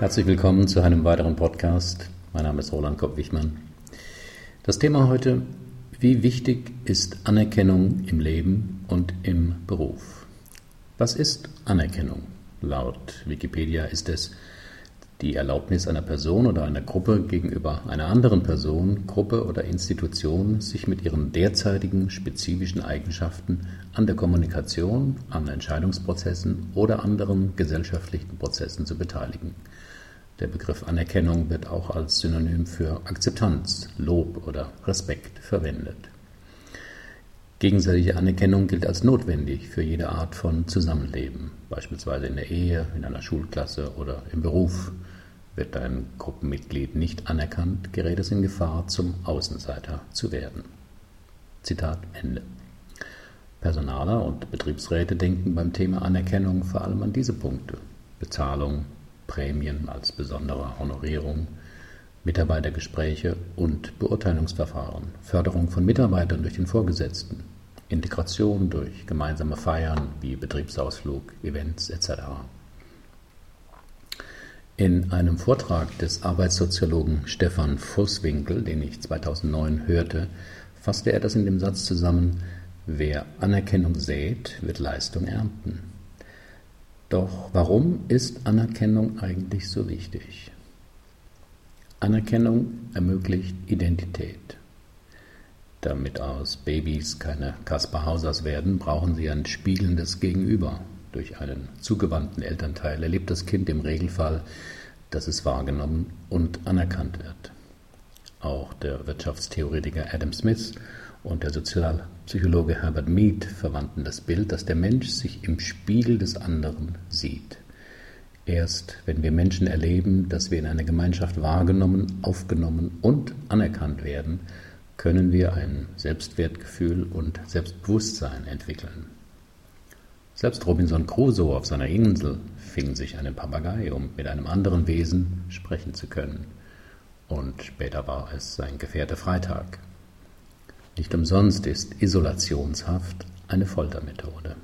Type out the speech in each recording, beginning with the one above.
Herzlich willkommen zu einem weiteren Podcast. Mein Name ist Roland Kopp-Wichmann. Das Thema heute, wie wichtig ist Anerkennung im Leben und im Beruf? Was ist Anerkennung? Laut Wikipedia ist es die Erlaubnis einer Person oder einer Gruppe gegenüber einer anderen Person, Gruppe oder Institution, sich mit ihren derzeitigen spezifischen Eigenschaften an der Kommunikation, an Entscheidungsprozessen oder anderen gesellschaftlichen Prozessen zu beteiligen. Der Begriff Anerkennung wird auch als Synonym für Akzeptanz, Lob oder Respekt verwendet. Gegenseitige Anerkennung gilt als notwendig für jede Art von Zusammenleben, beispielsweise in der Ehe, in einer Schulklasse oder im Beruf. Wird ein Gruppenmitglied nicht anerkannt, gerät es in Gefahr, zum Außenseiter zu werden. Zitat Ende. Personaler und Betriebsräte denken beim Thema Anerkennung vor allem an diese Punkte. Bezahlung, Prämien als besondere Honorierung, Mitarbeitergespräche und Beurteilungsverfahren, Förderung von Mitarbeitern durch den Vorgesetzten, Integration durch gemeinsame Feiern wie Betriebsausflug, Events etc. In einem Vortrag des Arbeitssoziologen Stefan Vosswinkel, den ich 2009 hörte, fasste er das in dem Satz zusammen, wer Anerkennung sät, wird Leistung ernten. Doch warum ist Anerkennung eigentlich so wichtig? Anerkennung ermöglicht Identität. Damit aus Babys keine Kaspar Hausers werden, brauchen sie ein spiegelndes Gegenüber. Durch einen zugewandten Elternteil erlebt das Kind im Regelfall, dass es wahrgenommen und anerkannt wird. Auch der Wirtschaftstheoretiker Adam Smith und der Sozialpsychologe Herbert Mead verwandten das Bild, dass der Mensch sich im Spiegel des anderen sieht. Erst wenn wir Menschen erleben, dass wir in einer Gemeinschaft wahrgenommen, aufgenommen und anerkannt werden, können wir ein Selbstwertgefühl und Selbstbewusstsein entwickeln. Selbst Robinson Crusoe auf seiner Insel fing sich einen Papagei, um mit einem anderen Wesen sprechen zu können. Und später war es sein Gefährte Freitag. Nicht umsonst ist Isolationshaft eine Foltermethode.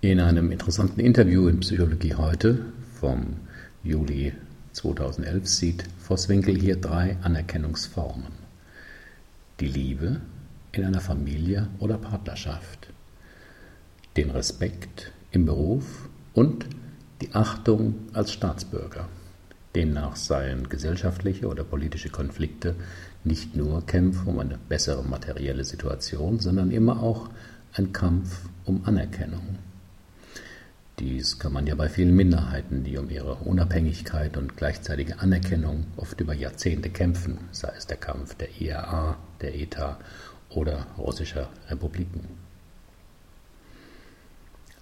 In einem interessanten Interview in Psychologie heute vom Juli 2011 sieht Vosswinkel hier drei Anerkennungsformen. Die Liebe in einer Familie oder Partnerschaft, den Respekt im Beruf und die Achtung als Staatsbürger. Demnach seien gesellschaftliche oder politische Konflikte nicht nur Kämpfe um eine bessere materielle Situation, sondern immer auch ein Kampf um Anerkennung. Dies kann man ja bei vielen Minderheiten, die um ihre Unabhängigkeit und gleichzeitige Anerkennung oft über Jahrzehnte kämpfen, sei es der Kampf der IRA, der ETA oder russischer Republiken.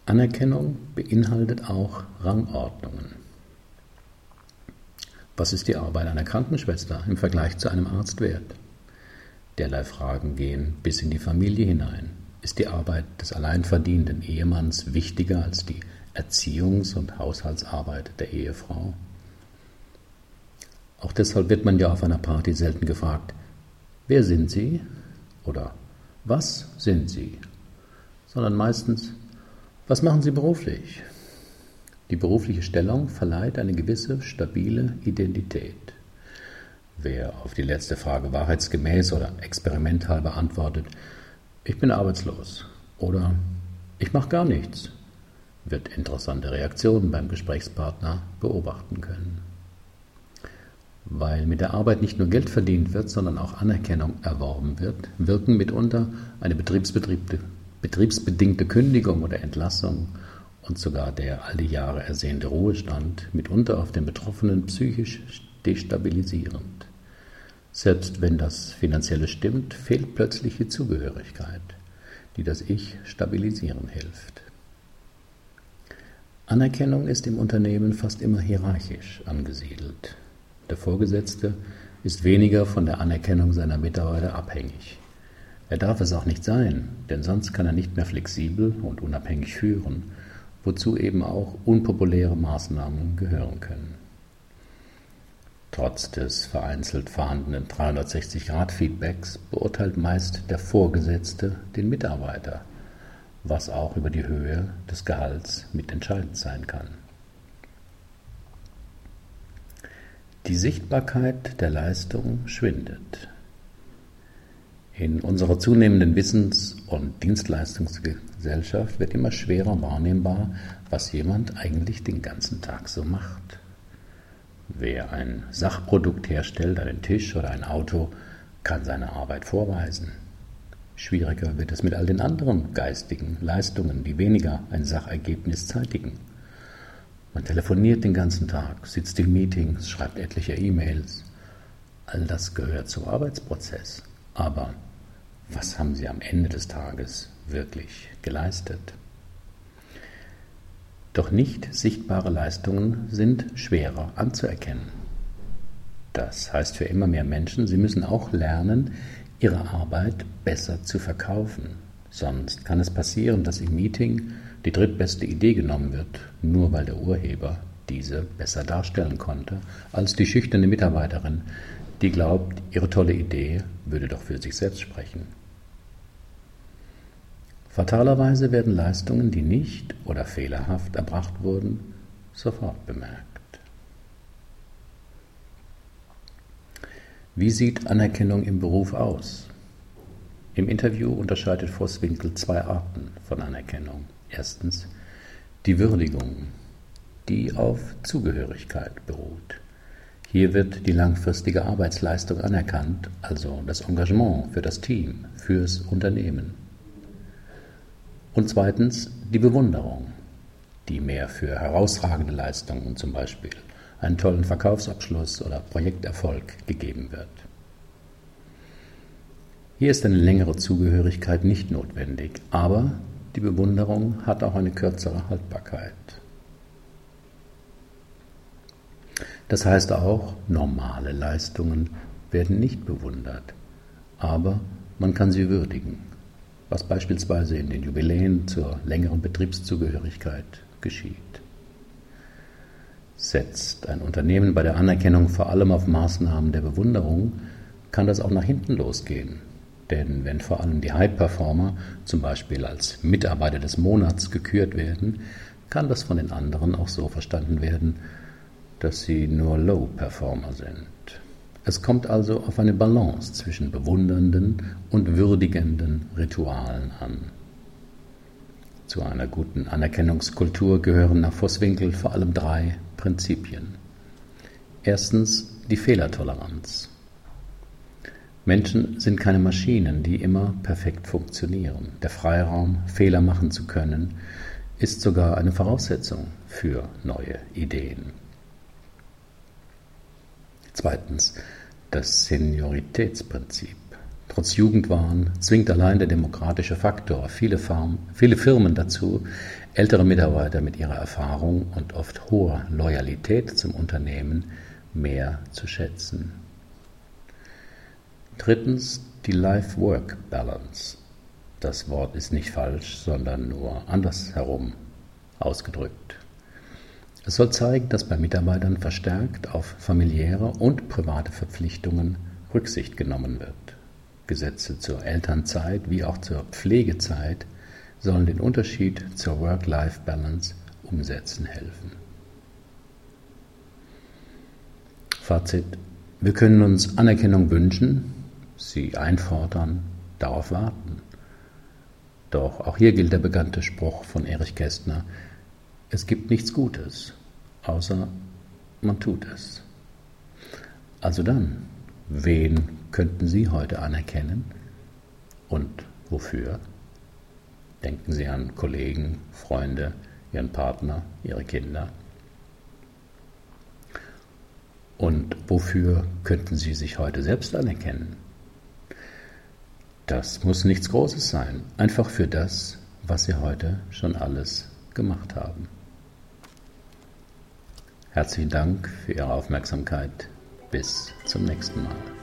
Anerkennung beinhaltet auch Rangordnungen. Was ist die Arbeit einer Krankenschwester im Vergleich zu einem Arzt wert? Derlei Fragen gehen bis in die Familie hinein. Ist die Arbeit des alleinverdienenden Ehemanns wichtiger als die Erziehungs- und Haushaltsarbeit der Ehefrau? Auch deshalb wird man ja auf einer Party selten gefragt, wer sind Sie? oder was sind Sie? sondern meistens, was machen Sie beruflich? Die berufliche Stellung verleiht eine gewisse stabile Identität. Wer auf die letzte Frage wahrheitsgemäß oder experimental beantwortet, ich bin arbeitslos oder ich mache gar nichts, wird interessante Reaktionen beim Gesprächspartner beobachten können. Weil mit der Arbeit nicht nur Geld verdient wird, sondern auch Anerkennung erworben wird, wirken mitunter eine betriebsbedingte Kündigung oder Entlassung und sogar der all Jahre ersehnte Ruhestand mitunter auf den Betroffenen psychisch destabilisierend. Selbst wenn das Finanzielle stimmt, fehlt plötzlich die Zugehörigkeit, die das Ich stabilisieren hilft. Anerkennung ist im Unternehmen fast immer hierarchisch angesiedelt. Der Vorgesetzte ist weniger von der Anerkennung seiner Mitarbeiter abhängig. Er darf es auch nicht sein, denn sonst kann er nicht mehr flexibel und unabhängig führen wozu eben auch unpopuläre Maßnahmen gehören können. Trotz des vereinzelt vorhandenen 360-Grad-Feedbacks beurteilt meist der Vorgesetzte den Mitarbeiter, was auch über die Höhe des Gehalts mitentscheidend sein kann. Die Sichtbarkeit der Leistung schwindet. In unserer zunehmenden Wissens- und Dienstleistungsgesellschaft wird immer schwerer wahrnehmbar, was jemand eigentlich den ganzen Tag so macht. Wer ein Sachprodukt herstellt, einen Tisch oder ein Auto, kann seine Arbeit vorweisen. Schwieriger wird es mit all den anderen geistigen Leistungen, die weniger ein Sachergebnis zeitigen. Man telefoniert den ganzen Tag, sitzt in Meetings, schreibt etliche E-Mails. All das gehört zum Arbeitsprozess. Aber was haben Sie am Ende des Tages wirklich geleistet? Doch nicht sichtbare Leistungen sind schwerer anzuerkennen. Das heißt für immer mehr Menschen, sie müssen auch lernen, ihre Arbeit besser zu verkaufen. Sonst kann es passieren, dass im Meeting die drittbeste Idee genommen wird, nur weil der Urheber diese besser darstellen konnte als die schüchterne Mitarbeiterin, die glaubt, ihre tolle Idee würde doch für sich selbst sprechen. Fatalerweise werden Leistungen, die nicht oder fehlerhaft erbracht wurden, sofort bemerkt. Wie sieht Anerkennung im Beruf aus? Im Interview unterscheidet Vosswinkel zwei Arten von Anerkennung. Erstens die Würdigung, die auf Zugehörigkeit beruht. Hier wird die langfristige Arbeitsleistung anerkannt, also das Engagement für das Team, fürs Unternehmen. Und zweitens die Bewunderung, die mehr für herausragende Leistungen, zum Beispiel einen tollen Verkaufsabschluss oder Projekterfolg gegeben wird. Hier ist eine längere Zugehörigkeit nicht notwendig, aber die Bewunderung hat auch eine kürzere Haltbarkeit. Das heißt auch, normale Leistungen werden nicht bewundert, aber man kann sie würdigen, was beispielsweise in den Jubiläen zur längeren Betriebszugehörigkeit geschieht. Setzt ein Unternehmen bei der Anerkennung vor allem auf Maßnahmen der Bewunderung, kann das auch nach hinten losgehen. Denn wenn vor allem die High-Performer zum Beispiel als Mitarbeiter des Monats gekürt werden, kann das von den anderen auch so verstanden werden, dass sie nur Low-Performer sind. Es kommt also auf eine Balance zwischen bewundernden und würdigenden Ritualen an. Zu einer guten Anerkennungskultur gehören nach Vosswinkel vor allem drei Prinzipien. Erstens die Fehlertoleranz. Menschen sind keine Maschinen, die immer perfekt funktionieren. Der Freiraum, Fehler machen zu können, ist sogar eine Voraussetzung für neue Ideen. Zweitens das Senioritätsprinzip. Trotz Jugendwahn zwingt allein der demokratische Faktor viele, Farm, viele Firmen dazu, ältere Mitarbeiter mit ihrer Erfahrung und oft hoher Loyalität zum Unternehmen mehr zu schätzen. Drittens die Life-Work-Balance. Das Wort ist nicht falsch, sondern nur andersherum ausgedrückt. Es soll zeigen, dass bei Mitarbeitern verstärkt auf familiäre und private Verpflichtungen Rücksicht genommen wird. Gesetze zur Elternzeit wie auch zur Pflegezeit sollen den Unterschied zur Work-Life-Balance umsetzen helfen. Fazit. Wir können uns Anerkennung wünschen, sie einfordern, darauf warten. Doch auch hier gilt der bekannte Spruch von Erich Kästner, es gibt nichts Gutes, außer man tut es. Also dann, wen könnten Sie heute anerkennen und wofür? Denken Sie an Kollegen, Freunde, Ihren Partner, Ihre Kinder. Und wofür könnten Sie sich heute selbst anerkennen? Das muss nichts Großes sein, einfach für das, was Sie heute schon alles gemacht haben. Herzlichen Dank für Ihre Aufmerksamkeit. Bis zum nächsten Mal.